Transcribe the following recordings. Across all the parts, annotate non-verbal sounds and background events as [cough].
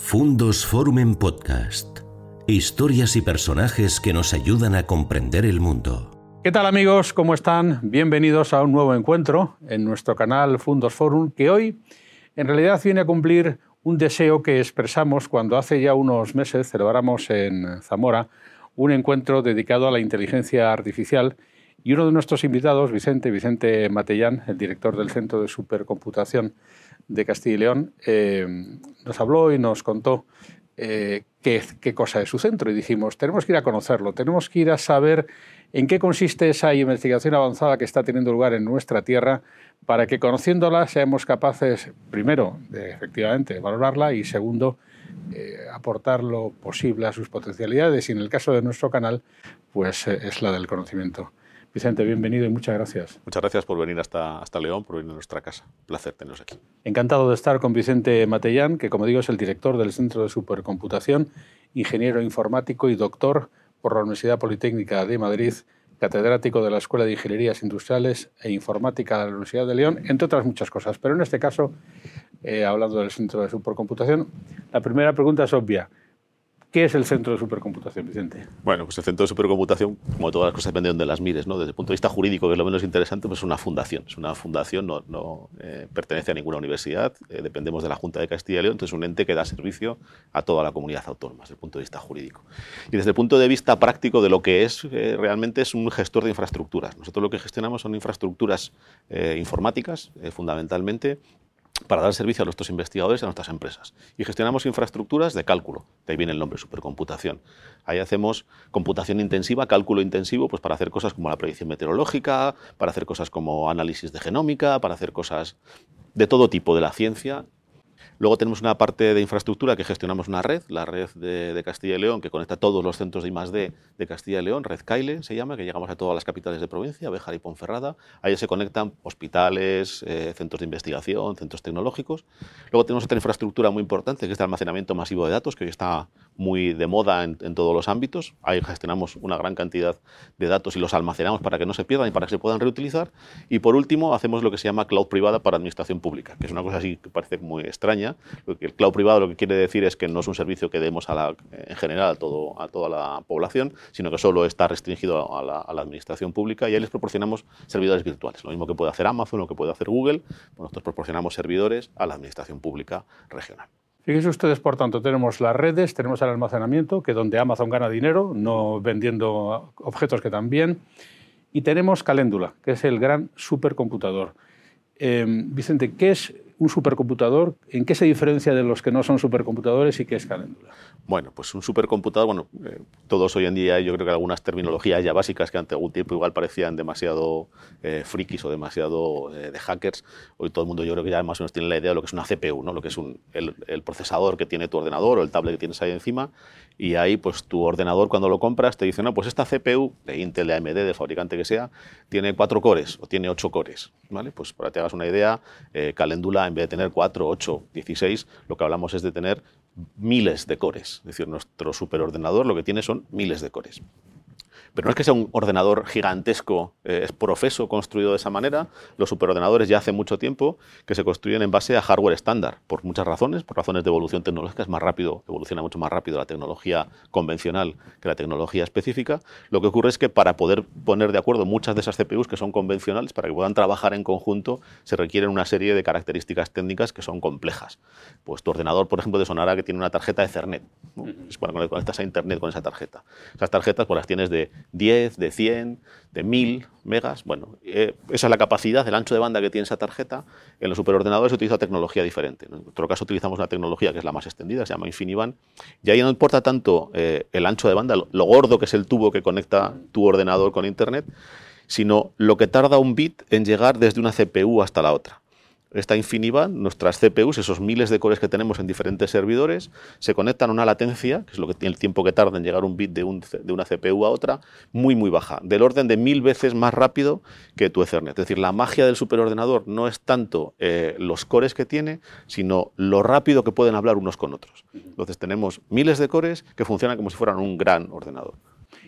Fundos Forum Podcast. Historias y personajes que nos ayudan a comprender el mundo. ¿Qué tal amigos? ¿Cómo están? Bienvenidos a un nuevo encuentro en nuestro canal Fundos Forum, que hoy en realidad viene a cumplir un deseo que expresamos cuando hace ya unos meses celebramos en Zamora un encuentro dedicado a la inteligencia artificial y uno de nuestros invitados, Vicente, Vicente Matellán, el director del Centro de Supercomputación de Castilla y León, eh, nos habló y nos contó eh, qué, cosa es su centro. Y dijimos, tenemos que ir a conocerlo, tenemos que ir a saber en qué consiste esa investigación avanzada que está teniendo lugar en nuestra tierra para que conociéndola seamos capaces, primero, de efectivamente valorarla y segundo, eh, aportar lo posible a sus potencialidades y en el caso de nuestro canal, pues es la del conocimiento. Vicente, bienvenido y muchas gracias. Muchas gracias por venir hasta, hasta León, por venir a nuestra casa. Un placer teneros aquí. Encantado de estar con Vicente Matellán, que como digo es el director del Centro de Supercomputación, ingeniero informático y doctor por la Universidad Politécnica de Madrid, catedrático de la Escuela de Ingenierías Industriales e Informática de la Universidad de León, entre otras muchas cosas. Pero en este caso, eh, hablando del Centro de Supercomputación, la primera pregunta es obvia. ¿Qué es el Centro de Supercomputación, Vicente? Bueno, pues el Centro de Supercomputación, como todas las cosas, depende de donde las mires. ¿no? Desde el punto de vista jurídico, que es lo menos interesante, pues es una fundación. Es una fundación, no, no eh, pertenece a ninguna universidad, eh, dependemos de la Junta de Castilla y León, entonces es un ente que da servicio a toda la comunidad autónoma, desde el punto de vista jurídico. Y desde el punto de vista práctico de lo que es, eh, realmente es un gestor de infraestructuras. Nosotros lo que gestionamos son infraestructuras informáticas, fundamentalmente, para dar servicio a nuestros investigadores y a nuestras empresas. Y gestionamos infraestructuras de cálculo, de ahí viene el nombre, supercomputación. Ahí hacemos computación intensiva, cálculo intensivo, pues para hacer cosas como la predicción meteorológica, para hacer cosas como análisis de genómica, para hacer cosas de todo tipo de la ciencia Luego tenemos una parte de infraestructura que gestionamos una red, la red de, Castilla y León, que conecta todos los centros de I+.D. de Castilla y León, Red Caile se llama, que llegamos a todas las capitales de provincia, Béjar y Ponferrada. Ahí se conectan hospitales, eh, centros de investigación, centros tecnológicos. Luego tenemos otra infraestructura muy importante, que es el almacenamiento masivo de datos, que hoy está muy de moda en, todos los ámbitos. Ahí gestionamos una gran cantidad de datos y los almacenamos para que no se pierdan y para que se puedan reutilizar. Y por último, hacemos lo que se llama cloud privada para administración pública, que es una cosa así que parece muy extraña el cloud privado lo que quiere decir es que no es un servicio que demos a la, en general a, todo, a toda la población, sino que solo está restringido a la, administración pública y ahí les proporcionamos servidores virtuales. Lo mismo que puede hacer Amazon o que puede hacer Google, pues nosotros proporcionamos servidores a la administración pública regional. Fíjense ustedes, por tanto, tenemos las redes, tenemos el almacenamiento, que donde Amazon gana dinero, no vendiendo objetos que también, y tenemos Caléndula, que es el gran supercomputador. Eh, Vicente, ¿qué es un supercomputador, ¿en qué se diferencia de los que no son supercomputadores y qué es Caléndula? Bueno, pues un supercomputador, bueno, eh, todos hoy en día yo creo que algunas terminologías ya básicas que ante algún tiempo igual parecían demasiado eh, frikis o demasiado eh, de hackers, hoy todo el mundo yo creo que ya más o menos tiene la idea de lo que es una CPU, ¿no? lo que es un, el, procesador que tiene tu ordenador o el tablet que tienes ahí encima y ahí pues tu ordenador cuando lo compras te dice, no, pues esta CPU de Intel, de AMD, del fabricante que sea, tiene cuatro cores o tiene ocho cores, ¿vale? Pues para que te hagas una idea, Calendula en vez de tener 4, 8, 16, lo que hablamos es de tener miles de cores. Es decir, nuestro superordenador lo que tiene son miles de cores. Pero no es que sea un ordenador gigantesco, eh, es profeso construido de esa manera. Los superordenadores ya hace mucho tiempo que se construyen en base a hardware estándar, por muchas razones, por razones de evolución tecnológica, es más rápido, evoluciona mucho más rápido la tecnología convencional que la tecnología específica. Lo que ocurre es que para poder poner de acuerdo muchas de esas CPUs que son convencionales, para que puedan trabajar en conjunto, se requieren una serie de características técnicas que son complejas. Pues tu ordenador, por ejemplo, te sonará que tiene una tarjeta de Ethernet. Es cuando conectas a Internet con esa tarjeta. Esas tarjetas pues las tienes de 10, de 100, de 1000 megas. Bueno, eh, esa es la capacidad, el ancho de banda que tiene esa tarjeta. En los superordenadores se utiliza tecnología diferente. En nuestro caso utilizamos una tecnología que es la más extendida, se llama InfiniBand. Y ahí no importa tanto eh, el ancho de banda, lo gordo que es el tubo que conecta tu ordenador con Internet, sino lo que tarda un bit en llegar desde una CPU hasta la otra esta InfiniBand, nuestras CPUs, esos miles de cores que tenemos en diferentes servidores, se conectan a una latencia, que es lo que tiene el tiempo que tarda en llegar un bit de, una CPU a otra, muy muy baja, del orden de mil veces más rápido que tu Ethernet. Es decir, la magia del superordenador no es tanto eh, los cores que tiene, sino lo rápido que pueden hablar unos con otros. Entonces tenemos miles de cores que funcionan como si fueran un gran ordenador.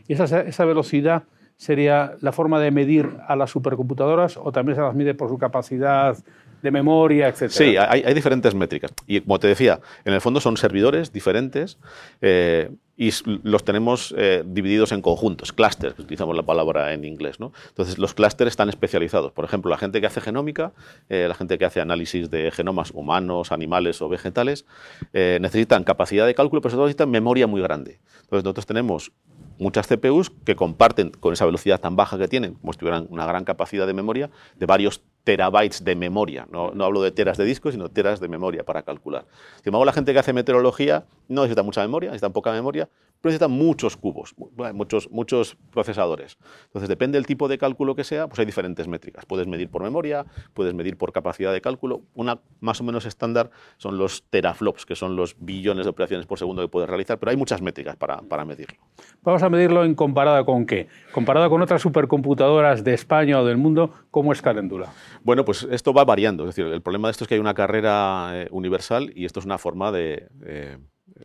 Y esa, esa velocidad sería la forma de medir a las supercomputadoras o también se las mide por su capacidad de memoria, etc. Sí, hay, diferentes métricas. Y como te decía, en el fondo son servidores diferentes eh, y los tenemos eh, divididos en conjuntos, clústeres, utilizamos la palabra en inglés. ¿no? Entonces, los clústeres están especializados. Por ejemplo, la gente que hace genómica, eh, la gente que hace análisis de genomas humanos, animales o vegetales, necesitan capacidad de cálculo, pero sobre todo necesitan memoria muy grande. Entonces, nosotros tenemos muchas CPUs que comparten con esa velocidad tan baja que tienen, como si tuvieran una gran capacidad de memoria, de varios terabytes de memoria. No, no, hablo de teras de disco, sino teras de memoria para calcular. Sin embargo, la gente que hace meteorología no necesita mucha memoria, necesita poca memoria, pero necesita muchos cubos, muchos, muchos procesadores. Entonces, depende del tipo de cálculo que sea, pues hay diferentes métricas. Puedes medir por memoria, puedes medir por capacidad de cálculo. Una más o menos estándar son los teraflops, que son los billones de operaciones por segundo que puedes realizar, pero hay muchas métricas para, para medirlo. Vamos a medirlo en comparada con qué? Comparada con otras supercomputadoras de España o del mundo, ¿cómo es Calendula? Bueno, pues esto va variando. Es decir, el problema de esto es que hay una carrera eh, universal y esto es una forma de... Eh,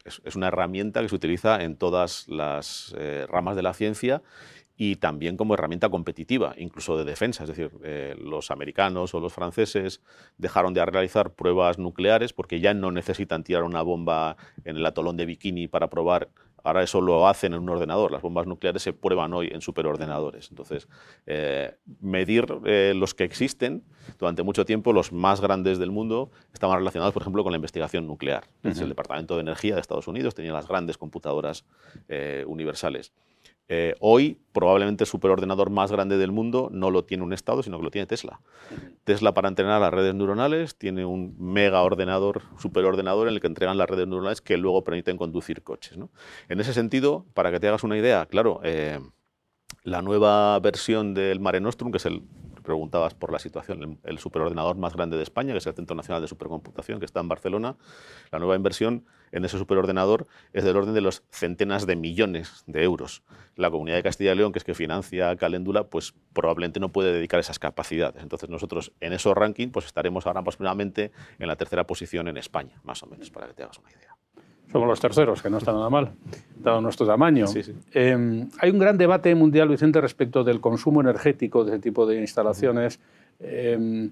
es, una herramienta que se utiliza en todas las eh, ramas de la ciencia y también como herramienta competitiva, incluso de defensa. Es decir, los americanos o los franceses dejaron de realizar pruebas nucleares porque ya no necesitan tirar una bomba en el atolón de Bikini para probar Ahora eso lo hacen en un ordenador. Las bombas nucleares se prueban hoy en superordenadores. Entonces, eh, medir eh, los que existen, durante mucho tiempo los más grandes del mundo estaban relacionados, por ejemplo, con la investigación nuclear. El Departamento de Energía de Estados Unidos tenía las grandes computadoras eh, universales. Eh, hoy, probablemente el superordenador más grande del mundo no lo tiene un Estado, sino que lo tiene Tesla. Tesla, para entrenar las redes neuronales, tiene un mega ordenador, superordenador, en el que entregan las redes neuronales que luego permiten conducir coches. En ese sentido, para que te hagas una idea, claro, eh, la nueva versión del Mare Nostrum, que es el preguntabas por la situación, el, superordenador más grande de España, que es el Centro Nacional de Supercomputación, que está en Barcelona, la nueva inversión en ese superordenador es del orden de los centenas de millones de euros. La Comunidad de Castilla y León, que es que financia Caléndula, pues probablemente no puede dedicar esas capacidades. Entonces nosotros en esos rankings pues estaremos ahora aproximadamente en la tercera posición en España, más o menos, para que te hagas una idea somos los terceros, que no está nada mal, dado nuestro tamaño. Em, hay un gran debate mundial, Vicente, respecto del consumo energético de ese tipo de instalaciones, em,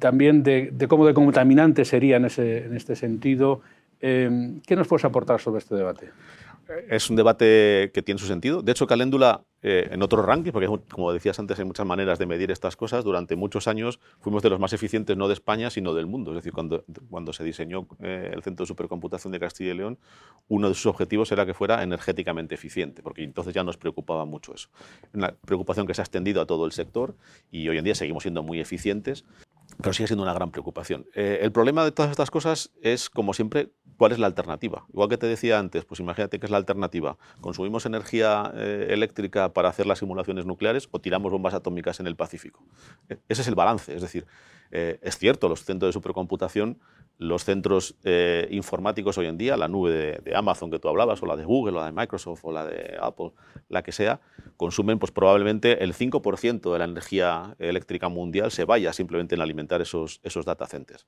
también de, cómo de contaminante sería en, ese, en este sentido. Em, ¿Qué nos puedes aportar sobre este debate? es un debate que tiene su sentido. De hecho, Caléndula, eh, en otros rankings, porque como decías antes, hay muchas maneras de medir estas cosas, durante muchos años fuimos de los más eficientes no de España, sino del mundo. Es decir, cuando, cuando se diseñó eh, el Centro de Supercomputación de Castilla y León, uno de sus objetivos era que fuera energéticamente eficiente, porque entonces ya nos preocupaba mucho eso. Una preocupación que se ha extendido a todo el sector y hoy en día seguimos siendo muy eficientes pero sigue siendo una gran preocupación. Eh, el problema de todas estas cosas es, como siempre, cuál es la alternativa. Igual que te decía antes, pues imagínate que es la alternativa. ¿Consumimos energía eh, eléctrica para hacer las simulaciones nucleares o tiramos bombas atómicas en el Pacífico? E, ese es el balance. Es decir, eh, es cierto, los centros de supercomputación, los centros informáticos hoy en día, la nube de, Amazon que tú hablabas, o la de Google, o la de Microsoft, o la de Apple, la que sea, consumen pues, probablemente el 5% de la energía eléctrica mundial se vaya simplemente en alimentar esos, esos data centers.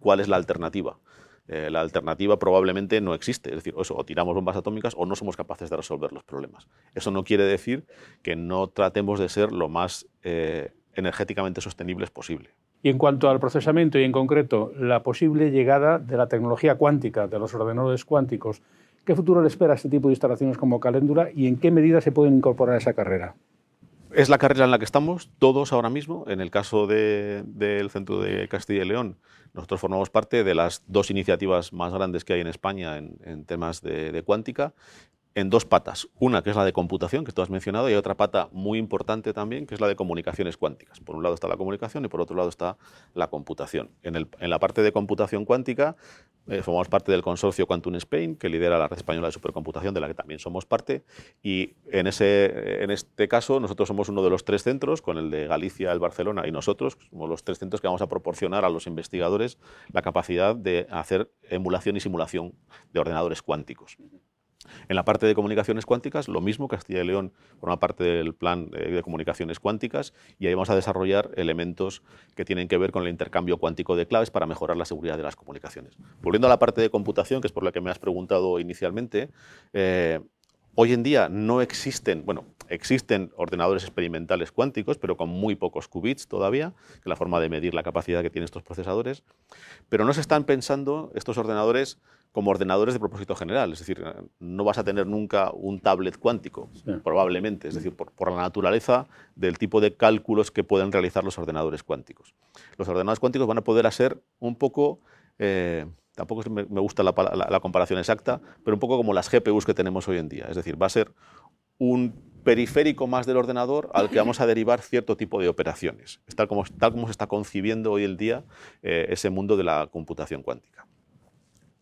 ¿Cuál es la alternativa? Eh, la alternativa probablemente no existe. Es decir, o tiramos bombas atómicas o no somos capaces de resolver los problemas. Eso no quiere decir que no tratemos de ser lo más eh, energéticamente sostenibles posible. Y en cuanto al procesamiento y en concreto la posible llegada de la tecnología cuántica, de los ordenadores cuánticos, ¿qué futuro le espera a este tipo de instalaciones como Caléndula y en qué medida se pueden incorporar a esa carrera? Es la carrera en la que estamos todos ahora mismo. En el caso del Centro de Castilla y León, nosotros formamos parte de las dos iniciativas más grandes que hay en España en, temas de cuántica en dos patas. Una que es la de computación, que tú has mencionado, y otra pata muy importante también, que es la de comunicaciones cuánticas. Por un lado está la comunicación y por otro lado está la computación. En, la parte de computación cuántica eh, formamos parte del consorcio Quantum Spain, que lidera la red española de supercomputación, de la que también somos parte. Y en, en este caso nosotros somos uno de los tres centros, con el de Galicia, el Barcelona y nosotros, somos los tres centros que vamos a proporcionar a los investigadores la capacidad de hacer emulación y simulación de ordenadores cuánticos. En la parte de comunicaciones cuánticas, lo mismo, Castilla y León forma parte del plan de comunicaciones cuánticas y ahí vamos a desarrollar elementos que tienen que ver con el intercambio cuántico de claves para mejorar la seguridad de las comunicaciones. Volviendo a la parte de computación, que es por la que me has preguntado inicialmente, eh, hoy en día no existen, bueno, existen ordenadores experimentales cuánticos, pero con muy pocos qubits todavía, que es la forma de medir la capacidad que tienen estos procesadores. Pero no se están pensando estos ordenadores como ordenadores de propósito general. Es decir, no vas a tener nunca un tablet cuántico, probablemente, es decir, por, la naturaleza del tipo de cálculos que pueden realizar los ordenadores cuánticos. Los ordenadores cuánticos van a poder hacer un poco, eh, tampoco me, gusta la, la comparación exacta, pero un poco como las GPUs que tenemos hoy en día. Es decir, va a ser un periférico más del ordenador al que vamos a derivar cierto tipo de operaciones, tal como, tal como se está concibiendo hoy en día eh, ese mundo de la computación cuántica.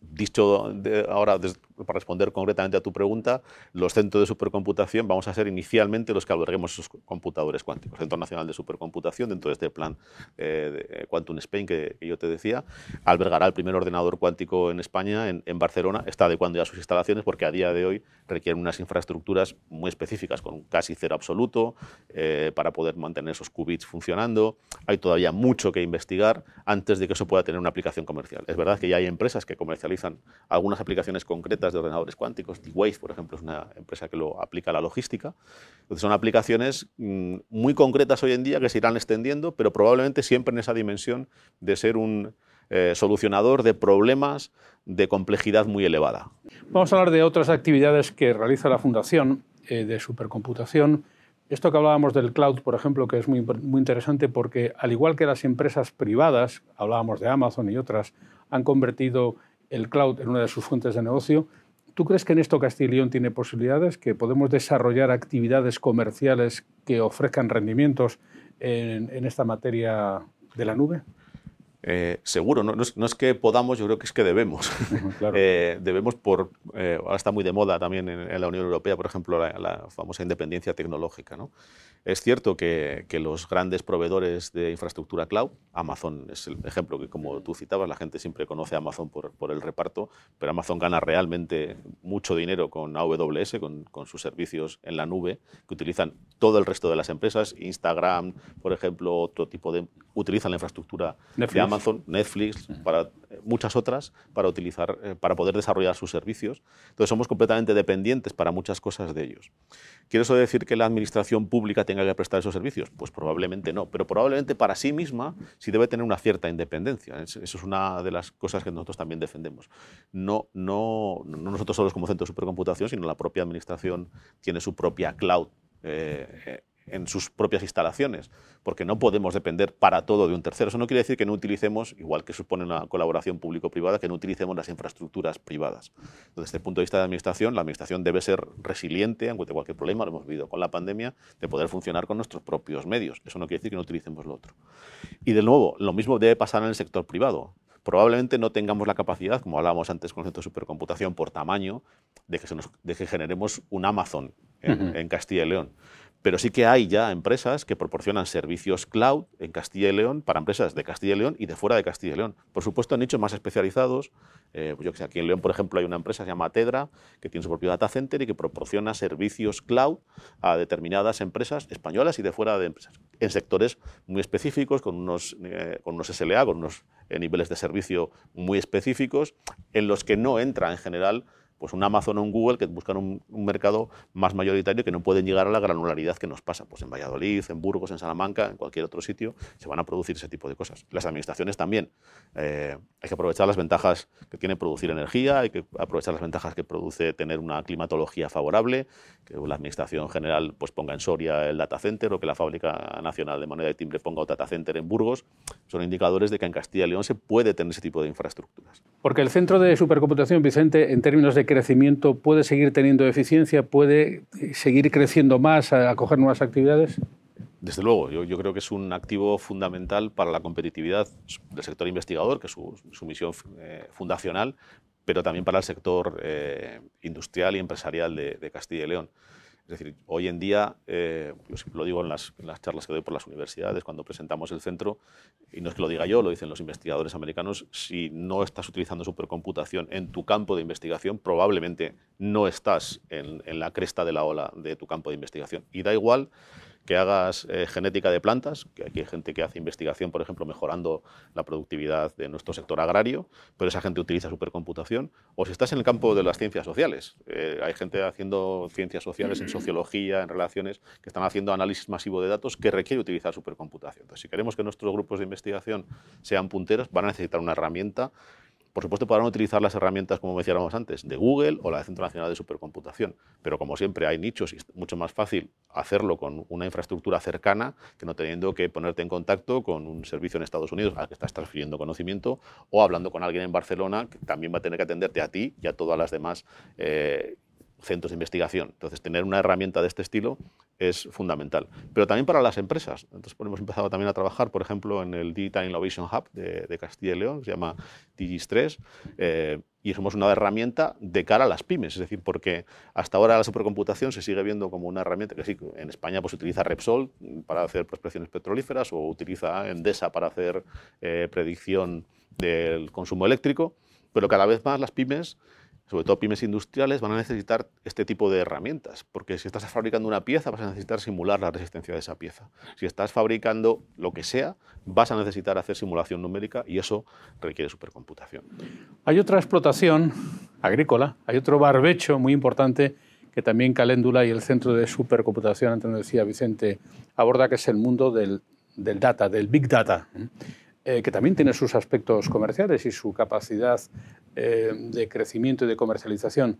Dicho ahora, para responder concretamente a tu pregunta, los centros de supercomputación vamos a ser inicialmente los que alberguemos esos computadores cuánticos. Centro Nacional de Supercomputación, dentro de este plan eh, de Quantum Spain que, yo te decía, albergará el primer ordenador cuántico en España, en, Barcelona. Está adecuando ya sus instalaciones porque a día de hoy requieren unas infraestructuras muy específicas, con casi cero absoluto, eh, para poder mantener esos qubits funcionando. Hay todavía mucho que investigar antes de que eso pueda tener una aplicación comercial. Es verdad que ya hay empresas que comercializan algunas aplicaciones concretas de ordenadores cuánticos. D-Wave, por ejemplo, es una empresa que lo aplica a la logística. Entonces son aplicaciones mm, muy concretas hoy en día que se irán extendiendo, pero probablemente siempre en esa dimensión de ser un eh, solucionador de problemas de complejidad muy elevada. Vamos a hablar de otras actividades que realiza la Fundación eh, de Supercomputación. Esto que hablábamos del cloud, por ejemplo, que es muy, muy interesante porque al igual que las empresas privadas, hablábamos de Amazon y otras, han convertido el cloud en una de sus fuentes de negocio. ¿Tú crees que en esto Castilla y León tiene posibilidades, que podemos desarrollar actividades comerciales que ofrezcan rendimientos en, esta materia de la nube? Eh, seguro, no, es, que podamos, yo creo que es que debemos. [laughs] Eh, debemos por, eh, ahora está muy de moda también en, la Unión Europea, por ejemplo, la, la famosa independencia tecnológica. ¿no? Es cierto que, los grandes proveedores de infraestructura cloud, Amazon es el ejemplo que como tú citabas, la gente siempre conoce a Amazon por, el reparto, pero Amazon gana realmente mucho dinero con AWS, con, sus servicios en la nube, que utilizan todo el resto de las empresas, Instagram, por ejemplo, otro tipo de... utilizan la infraestructura de Amazon, Netflix, para muchas otras, para, utilizar, eh, para poder desarrollar sus servicios. Entonces somos completamente dependientes para muchas cosas de ellos. ¿Quiere eso decir que la administración pública tenga que prestar esos servicios? Pues probablemente no, pero probablemente para sí misma sí debe tener una cierta independencia. Eso es una de las cosas que nosotros también defendemos. No, no, no nosotros solos como centro de supercomputación, sino la propia administración tiene su propia cloud. Eh, en sus propias instalaciones, porque no podemos depender para todo de un tercero. Eso no quiere decir que no utilicemos, igual que supone una colaboración público-privada, que no utilicemos las infraestructuras privadas. Desde el punto de vista de la administración, la administración debe ser resiliente ante cualquier problema, lo hemos vivido con la pandemia, de poder funcionar con nuestros propios medios. Eso no quiere decir que no utilicemos lo otro. Y de nuevo, lo mismo debe pasar en el sector privado probablemente no tengamos la capacidad, como hablábamos antes con el centro de supercomputación, por tamaño, de que, se nos, de que generemos un Amazon en Castilla y León pero sí que hay ya empresas que proporcionan servicios cloud en Castilla y León para empresas de Castilla y León y de fuera de Castilla y León. Por supuesto, en nichos más especializados. Eh, pues yo que sé, aquí en León, por ejemplo, hay una empresa que se llama Tedra, que tiene su propio data center y que proporciona servicios cloud a determinadas empresas españolas y de fuera de empresas, en sectores muy específicos, con unos, eh, con unos SLA, con unos eh, niveles de servicio muy específicos, en los que no entra en general pues un Amazon o un Google que buscan un, mercado más mayoritario que no pueden llegar a la granularidad que nos pasa. Pues en Valladolid, en Burgos, en Salamanca, en cualquier otro sitio, se van a producir ese tipo de cosas. Las administraciones también. Eh, hay que aprovechar las ventajas que tiene producir energía, hay que aprovechar las ventajas que produce tener una climatología favorable, que la administración general pues ponga en Soria el data center o que la Fábrica Nacional de Moneda de Timbre ponga un data center en Burgos. Son indicadores de que en Castilla y León se puede tener ese tipo de infraestructuras. Porque el centro de supercomputación, Vicente, en términos de crecimiento puede seguir teniendo eficiencia, puede seguir creciendo más, acoger nuevas actividades? Desde luego, yo, creo que es un activo fundamental para la competitividad del sector investigador, que es su, misión eh, fundacional, pero también para el sector eh, industrial y empresarial de Castilla y León. Es decir, hoy en día, eh, yo lo digo en las, charlas que doy por las universidades, cuando presentamos el centro, y no es que lo diga yo, lo dicen los investigadores americanos, si no estás utilizando supercomputación en tu campo de investigación, probablemente no estás en, la cresta de la ola de tu campo de investigación. Y da igual que hagas eh, genética de plantas, que aquí hay gente que hace investigación, por ejemplo, mejorando la productividad de nuestro sector agrario, pero esa gente utiliza supercomputación, o si estás en el campo de las ciencias sociales, eh, hay gente haciendo ciencias sociales en sociología, en relaciones, que están haciendo análisis masivo de datos que requiere utilizar supercomputación. Entonces, si queremos que nuestros grupos de investigación sean punteros, van a necesitar una herramienta por supuesto, podrán utilizar las herramientas, como decíamos antes, de Google o la de Centro Nacional de Supercomputación, pero como siempre hay nichos y es mucho más fácil hacerlo con una infraestructura cercana que no teniendo que ponerte en contacto con un servicio en Estados Unidos al que estás transfiriendo conocimiento o hablando con alguien en Barcelona que también va a tener que atenderte a ti y a todas las demás eh, centros de investigación. Entonces, tener una herramienta de este estilo es fundamental. Pero también para las empresas. Entonces, hemos empezado también a trabajar, por ejemplo, en el Digital Innovation Hub de, Castilla y León, se llama Digis3, eh, y somos una herramienta de cara a las pymes. Es decir, porque hasta ahora la supercomputación se sigue viendo como una herramienta que sí, en España pues, utiliza Repsol para hacer prospecciones petrolíferas o utiliza Endesa para hacer eh, predicción del consumo eléctrico, pero cada vez más las pymes sobre todo pymes industriales, van a necesitar este tipo de herramientas, porque si estás fabricando una pieza vas a necesitar simular la resistencia de esa pieza. Si estás fabricando lo que sea, vas a necesitar hacer simulación numérica y eso requiere supercomputación. Hay otra explotación agrícola, hay otro barbecho muy importante que también Caléndula y el Centro de Supercomputación, antes decía Vicente, aborda, que es el mundo del, data, del big data. Eh, que también tiene sus aspectos comerciales y su capacidad eh, de crecimiento y de comercialización.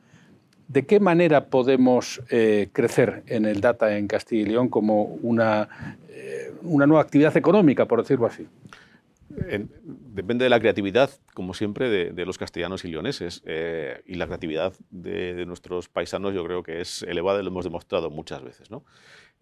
¿De qué manera podemos eh, crecer en el data en Castilla y León como una, una nueva actividad económica, por decirlo así? depende de la creatividad, como siempre, de, los castellanos y leoneses. y la creatividad de, de, nuestros paisanos yo creo que es elevada y lo hemos demostrado muchas veces. ¿no?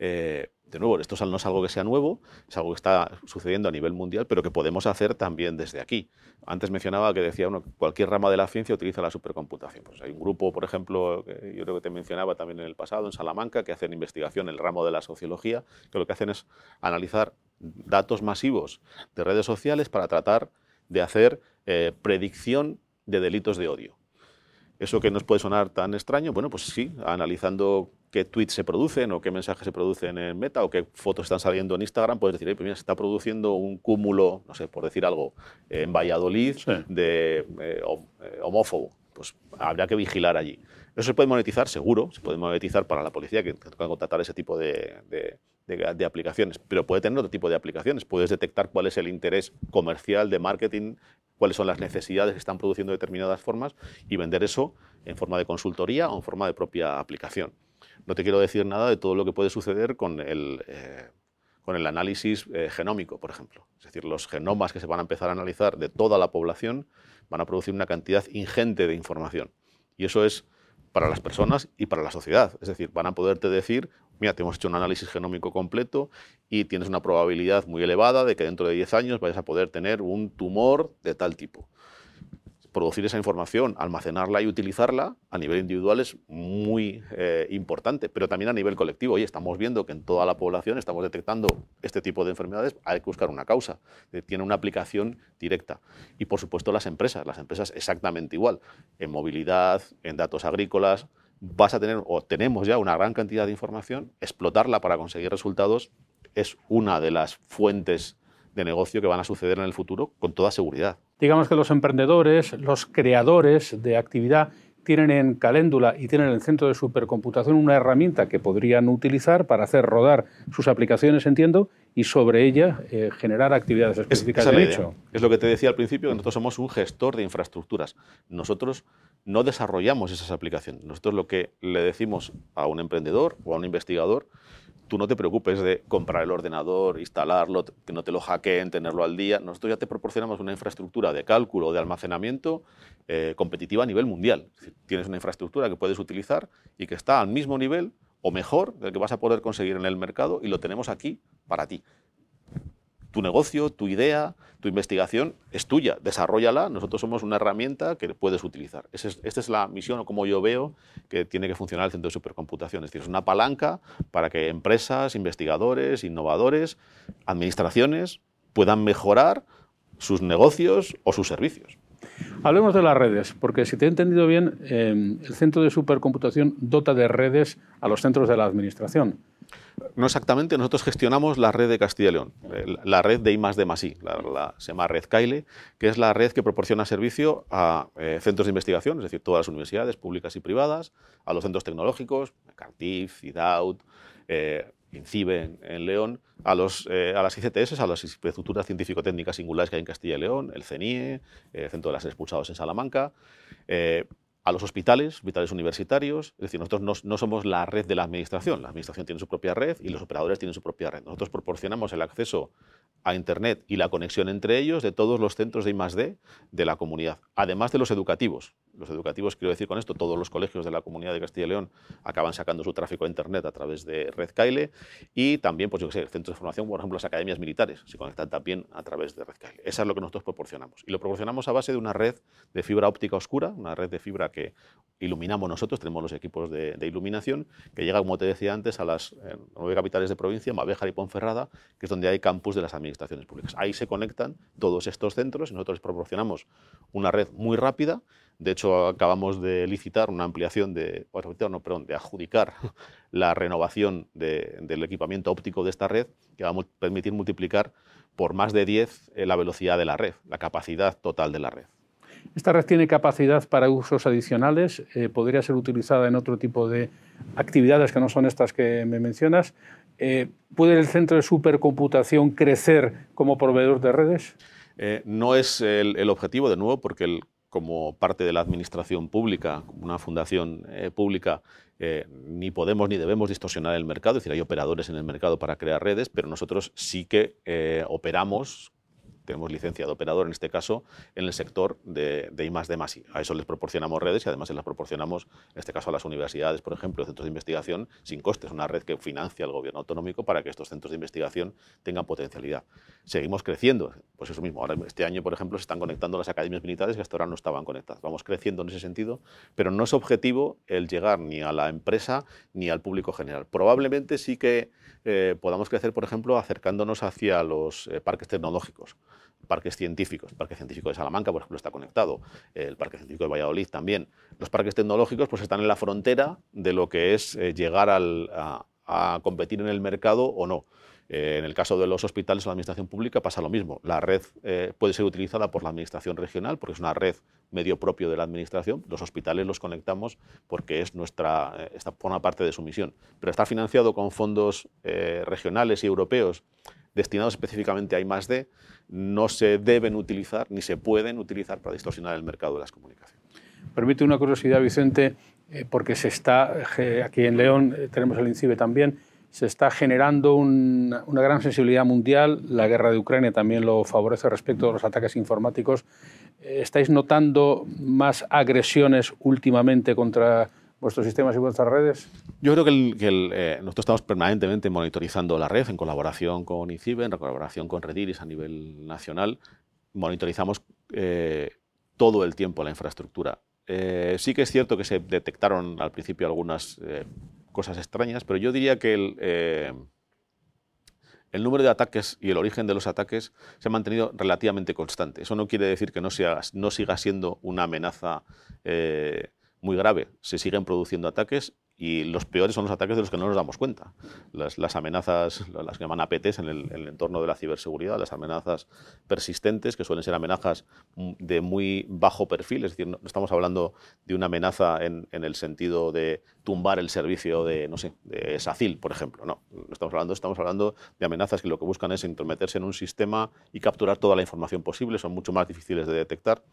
Eh, de nuevo, esto no es algo que sea nuevo, es algo que está sucediendo a nivel mundial, pero que podemos hacer también desde aquí. Antes mencionaba que decía uno, cualquier rama de la ciencia utiliza la supercomputación. Pues hay un grupo, por ejemplo, que yo creo que te mencionaba también en el pasado, en Salamanca, que hacen investigación en el ramo de la sociología, que lo que hacen es analizar datos masivos de redes sociales para tratar de hacer eh, predicción de delitos de odio. Eso que nos puede sonar tan extraño, bueno, pues sí, analizando qué tweets se producen o qué mensajes se producen en Meta o qué fotos están saliendo en Instagram, puedes decir, pues mira, se está produciendo un cúmulo, no sé, por decir algo, en Valladolid de eh, eh, homófobo. Pues habría que vigilar allí. Eso se puede monetizar, seguro, se puede monetizar para la policía que que contratar ese tipo de, de, aplicaciones, pero puede tener otro tipo de aplicaciones. Puedes detectar cuál es el interés comercial de marketing, cuáles son las necesidades que están produciendo determinadas formas y vender eso en forma de consultoría o en forma de propia aplicación. No te quiero decir nada de todo lo que puede suceder con el, eh, con el análisis eh, genómico, por ejemplo. Es decir, los genomas que se van a empezar a analizar de toda la población van a producir una cantidad ingente de información. Y eso es para las personas y para la sociedad. Es decir, van a poderte decir, mira, te hemos hecho un análisis genómico completo y tienes una probabilidad muy elevada de que dentro de 10 años vayas a poder tener un tumor de tal tipo producir esa información, almacenarla y utilizarla a nivel individual es muy eh, importante, pero también a nivel colectivo. Oye, estamos viendo que en toda la población estamos detectando este tipo de enfermedades, hay que buscar una causa, eh, tiene una aplicación directa. Y por supuesto las empresas, las empresas exactamente igual, en movilidad, en datos agrícolas, vas a tener o tenemos ya una gran cantidad de información, explotarla para conseguir resultados es una de las fuentes de negocio que van a suceder en el futuro con toda seguridad. Digamos que los emprendedores, los creadores de actividad tienen en Caléndula y tienen en el centro de supercomputación una herramienta que podrían utilizar para hacer rodar sus aplicaciones, entiendo, y sobre ella eh, generar actividades específicas es, de hecho. Es lo que te decía al principio, que nosotros somos un gestor de infraestructuras. Nosotros no desarrollamos esas aplicaciones. Nosotros lo que le decimos a un emprendedor o a un investigador tú no te preocupes de comprar el ordenador, instalarlo, que no te lo hackeen, tenerlo al día. Nosotros ya te proporcionamos una infraestructura de cálculo, de almacenamiento eh, competitiva a nivel mundial. tienes una infraestructura que puedes utilizar y que está al mismo nivel o mejor del que vas a poder conseguir en el mercado y lo tenemos aquí para ti tu negocio, tu idea, tu investigación es tuya, desarrollala, nosotros somos una herramienta que puedes utilizar. esta es la misión o como yo veo que tiene que funcionar el centro de supercomputación, es decir, es una palanca para que empresas, investigadores, innovadores, administraciones puedan mejorar sus negocios o sus servicios. Hablemos de las redes, porque si te he entendido bien, eh, el centro de supercomputación dota de redes a los centros de la administración. No exactamente, nosotros gestionamos la red de Castilla y León, eh, la red de I I, la, se llama Red Caile, que es la red que proporciona servicio a eh, centros de investigación, es decir, todas las universidades públicas y privadas, a los centros tecnológicos, CARTIF, IDAUT, eh, INCIBE en, León, a, a las ICTS, a las infraestructuras científico-técnicas singulares que hay en Castilla y León, el CENIE, el Centro de las Expulsados en Salamanca, a los hospitales, hospitales universitarios, es decir, nosotros no, somos la red de la administración, la administración tiene su propia red y los operadores tienen su propia red. Nosotros proporcionamos el acceso a Internet y la conexión entre ellos de todos los centros de I+.D. de la comunidad, además de los educativos. Los educativos, quiero decir con esto, todos los colegios de la comunidad de Castilla y León acaban sacando su tráfico a Internet a través de Red Caile y también, pues yo qué sé, el centro de formación, por ejemplo, las academias militares se conectan también a través de Red Caile. Eso es lo que nosotros proporcionamos. Y lo proporcionamos a base de una red de fibra óptica oscura, una red de fibra que iluminamos nosotros, tenemos los equipos de, iluminación, que llega, como te decía antes, a las eh, nueve capitales de provincia, Mabejar y Ponferrada, que es donde hay campus de las administraciones públicas. Ahí se conectan todos estos centros y nosotros proporcionamos una red muy rápida. De hecho, acabamos de licitar una ampliación de, no, perdón, de adjudicar [laughs] la renovación del equipamiento óptico de esta red, que va a permitir multiplicar por más de 10 eh, la velocidad de la red, la capacidad total de la red. Esta red tiene capacidad para usos adicionales, eh, podría ser utilizada en otro tipo de actividades que no son estas que me mencionas. Eh, ¿Puede el centro de supercomputación crecer como proveedor de redes? Eh, no es el, objetivo, de nuevo, porque como parte de la administración pública, una fundación pública, ni podemos ni debemos distorsionar el mercado, es decir, hay operadores en el mercado para crear redes, pero nosotros sí que operamos tenemos licencia de operador en este caso en el sector de, de I D I. A eso les proporcionamos redes y además se las proporcionamos, en este caso a las universidades, por ejemplo, centros de investigación sin costes, una red que financia el gobierno autonómico para que estos centros de investigación tengan potencialidad. Seguimos creciendo, pues eso mismo, ahora este año, por ejemplo, se están conectando las academias militares que hasta ahora no estaban conectadas. Vamos creciendo en ese sentido, pero no es objetivo el llegar ni a la empresa ni al público general. Probablemente sí que eh, podamos crecer, por ejemplo, acercándonos hacia los eh, parques tecnológicos parques científicos. El Parque Científico de Salamanca, por ejemplo, está conectado. El Parque Científico de Valladolid también. Los parques tecnológicos pues, están en la frontera de lo que es eh, llegar a, competir en el mercado o no. Eh, en el caso de los hospitales o la administración pública pasa lo mismo. La red eh, puede ser utilizada por la administración regional porque es una red medio propio de la administración. Los hospitales los conectamos porque es nuestra, esta forma parte de su misión. Pero está financiado con fondos regionales y europeos destinados específicamente a I+.D., no se deben utilizar ni se pueden utilizar para distorsionar el mercado de las comunicaciones. Permite una curiosidad, Vicente, eh, porque se está, aquí en León eh, tenemos el INCIBE también, se está generando una gran sensibilidad mundial, la guerra de Ucrania también lo favorece respecto a los ataques informáticos. Eh, ¿Estáis notando más agresiones últimamente contra vuestros sistemas y vuestras redes? Yo creo que, eh, nosotros estamos permanentemente monitorizando la red en colaboración con ICIBE, en colaboración con Rediris a nivel nacional. Monitorizamos eh, todo el tiempo la infraestructura. Eh, sí que es cierto que se detectaron al principio algunas cosas extrañas, pero yo diría que el, el número de ataques y el origen de los ataques se ha mantenido relativamente constante. Eso no quiere decir que no, sea, no siga siendo una amenaza muy grave. Se siguen produciendo ataques y los peores son los ataques de los que no nos damos cuenta. Las, amenazas, las que llaman APTs en el, entorno de la ciberseguridad, las amenazas persistentes, que suelen ser amenazas de muy bajo perfil, es decir, no estamos hablando de una amenaza en, el sentido de tumbar el servicio de, no sé, de SACIL, por ejemplo. No, estamos hablando, estamos hablando de amenazas que lo que buscan es intrometerse en un sistema y capturar toda la información posible, son mucho más difíciles de detectar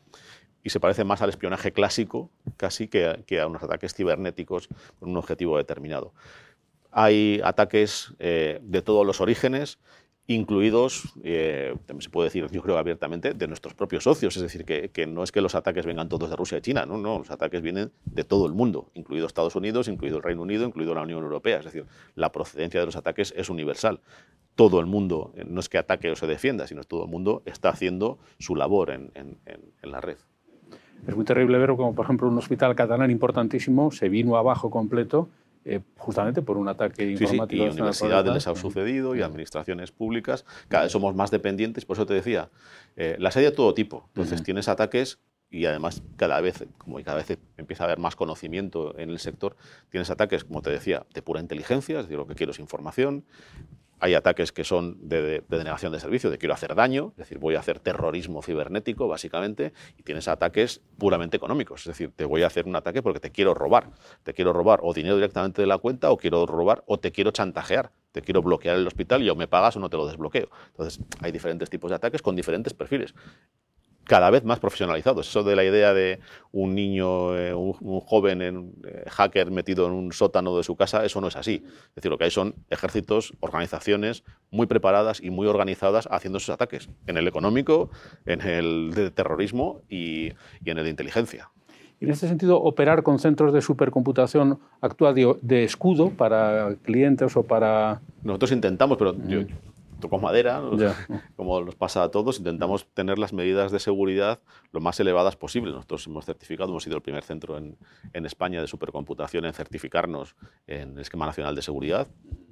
y se parece más al espionaje clásico casi que a, unos ataques cibernéticos objetivo determinado. Hay ataques eh, de todos los orígenes, incluidos, eh, también se puede decir, yo creo abiertamente, de nuestros propios socios. Es decir, que, no es que los ataques vengan todos de Rusia y China, no, no, los ataques vienen de todo el mundo, incluido Estados Unidos, incluido el Reino Unido, incluido la Unión Europea. Es decir, la procedencia de los ataques es universal. Todo el mundo, eh, no es que ataque o se defienda, sino todo el mundo está haciendo su labor en la red. Es muy terrible ver como, por ejemplo, un hospital catalán importantísimo se vino abajo completo eh, justamente por un ataque informático. Sí, y universidades les ha sucedido y administraciones públicas. Cada vez somos más dependientes, por eso te decía, eh, las hay de todo tipo. Entonces tienes ataques y además cada vez, como cada vez empieza a haber más conocimiento en el sector, tienes ataques, como te decía, de pura inteligencia, es decir, lo que quiero es información, hay ataques que son de, denegación de servicio, de quiero hacer daño, es decir, voy a hacer terrorismo cibernético, básicamente, y tienes ataques puramente económicos, es decir, te voy a hacer un ataque porque te quiero robar. Te quiero robar o dinero directamente de la cuenta, o quiero robar, o te quiero chantajear. Te quiero bloquear el hospital y o me pagas o no te lo desbloqueo. Entonces, hay diferentes tipos de ataques con diferentes perfiles cada vez más profesionalizados. Eso de la idea de un niño, eh, un, joven en, eh, hacker metido en un sótano de su casa, eso no es así. Es decir, lo que hay son ejércitos, organizaciones muy preparadas y muy organizadas haciendo esos ataques, en el económico, en el de terrorismo y, en el de inteligencia. Y en este sentido, operar con centros de supercomputación actúa de, escudo para clientes o para... Nosotros intentamos, pero yo, tocó madera, [laughs] como nos pasa a todos, intentamos tener las medidas de seguridad lo más elevadas posible. Nosotros hemos certificado, hemos sido el primer centro en, en España de supercomputación en certificarnos en el Esquema Nacional de Seguridad.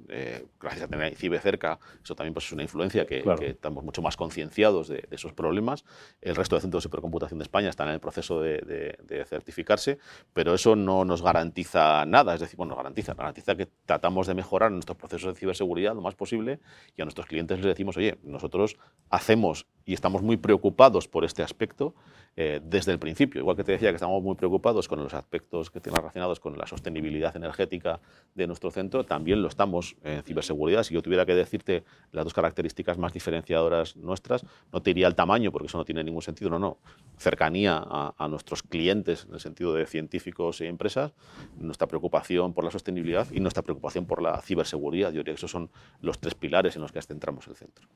Eh, gracias a tener CIBE cerca, eso también pues, es una influencia que, estamos mucho más concienciados de, esos problemas. El resto de centros de supercomputación de España están en el proceso de, certificarse, pero eso no nos garantiza nada. Es decir, bueno, nos garantiza, garantiza que tratamos de mejorar nuestros procesos de ciberseguridad lo más posible y a nuestros clientes les decimos, oye, nosotros hacemos y estamos muy preocupados por este aspecto eh, desde el principio. Igual que te decía que estamos muy preocupados con los aspectos que tienen relacionados con la sostenibilidad energética de nuestro centro, también lo estamos en ciberseguridad. Si yo tuviera que decirte las dos características más diferenciadoras nuestras, no te iría el tamaño, porque eso no tiene ningún sentido, no, no. Cercanía a, nuestros clientes, en el sentido de científicos y empresas, nuestra preocupación por la sostenibilidad y nuestra preocupación por la ciberseguridad. Yo diría que esos son los tres pilares en los que centramos el centro.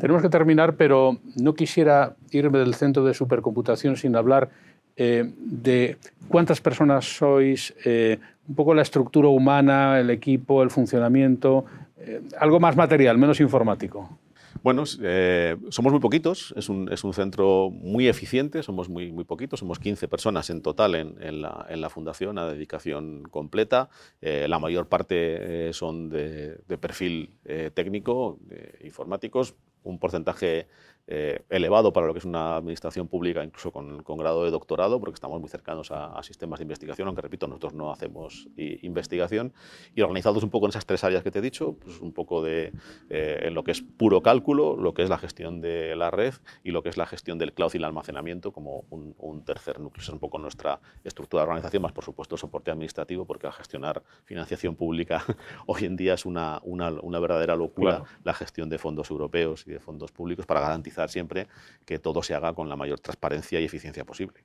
Tenemos que terminar, pero no quisiera irme del centro de supercomputación sin hablar eh, de cuántas personas sois, eh, un poco la estructura humana, el equipo, el funcionamiento, eh, algo más material, menos informático. Bueno, somos muy poquitos, es un, es un, centro muy eficiente, somos muy, muy poquitos, somos 15 personas en total en, en, la, la, fundación a dedicación completa. la mayor parte son de perfil técnico, informáticos, un porcentaje eh, elevado para lo que es una administración pública, incluso con, grado de doctorado, porque estamos muy cercanos a, sistemas de investigación, aunque repito, nosotros no hacemos investigación, y organizados un poco en esas tres áreas que te he dicho, pues un poco de eh, en lo que es puro cálculo, lo que es la gestión de la red y lo que es la gestión del cloud y el almacenamiento como un, tercer núcleo. Esa es un poco nuestra estructura de organización, más por supuesto soporte administrativo, porque al gestionar financiación pública [laughs] hoy en día es una, una, verdadera locura la gestión de fondos europeos y de fondos públicos para garantizar siempre que todo se haga con la mayor transparencia y eficiencia posible.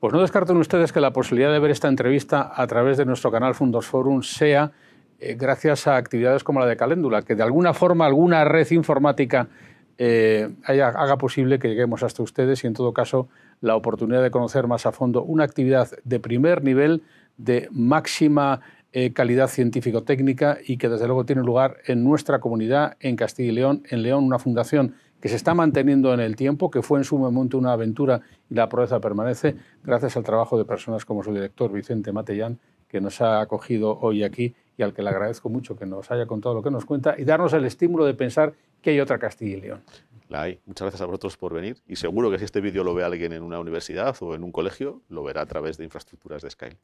Pues no descarten ustedes que la posibilidad de ver esta entrevista a través de nuestro canal Fundos Forum sea eh, gracias a actividades como la de Caléndula, que de alguna forma alguna red informática eh, haga posible que lleguemos hasta ustedes y en todo caso la oportunidad de conocer más a fondo una actividad de primer nivel, de máxima eh, calidad científico-técnica y que desde luego tiene lugar en nuestra comunidad, en Castilla y León, en León, una fundación que se está manteniendo en el tiempo, que fue en su momento una aventura y la proeza permanece gracias al trabajo de personas como su director Vicente Matellán, que nos ha acogido hoy aquí y al que le agradezco mucho que nos haya contado lo que nos cuenta y darnos el estímulo de pensar que hay otra Castilla y León. La hay. Muchas gracias a vosotros por venir y seguro que si este vídeo lo ve alguien en una universidad o en un colegio, lo verá a través de infraestructuras de Sky.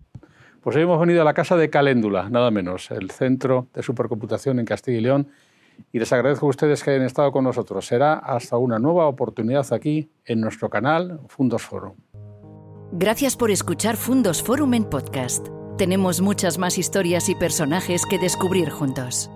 Pues hoy hemos venido a la casa de Caléndula, nada menos, el centro de supercomputación en Castilla y León y les agradezco a ustedes que hayan estado con nosotros. Será hasta una nueva oportunidad aquí en nuestro canal Fundos Forum. Gracias por escuchar Fundos Forum en podcast. Tenemos muchas más historias y personajes que descubrir juntos.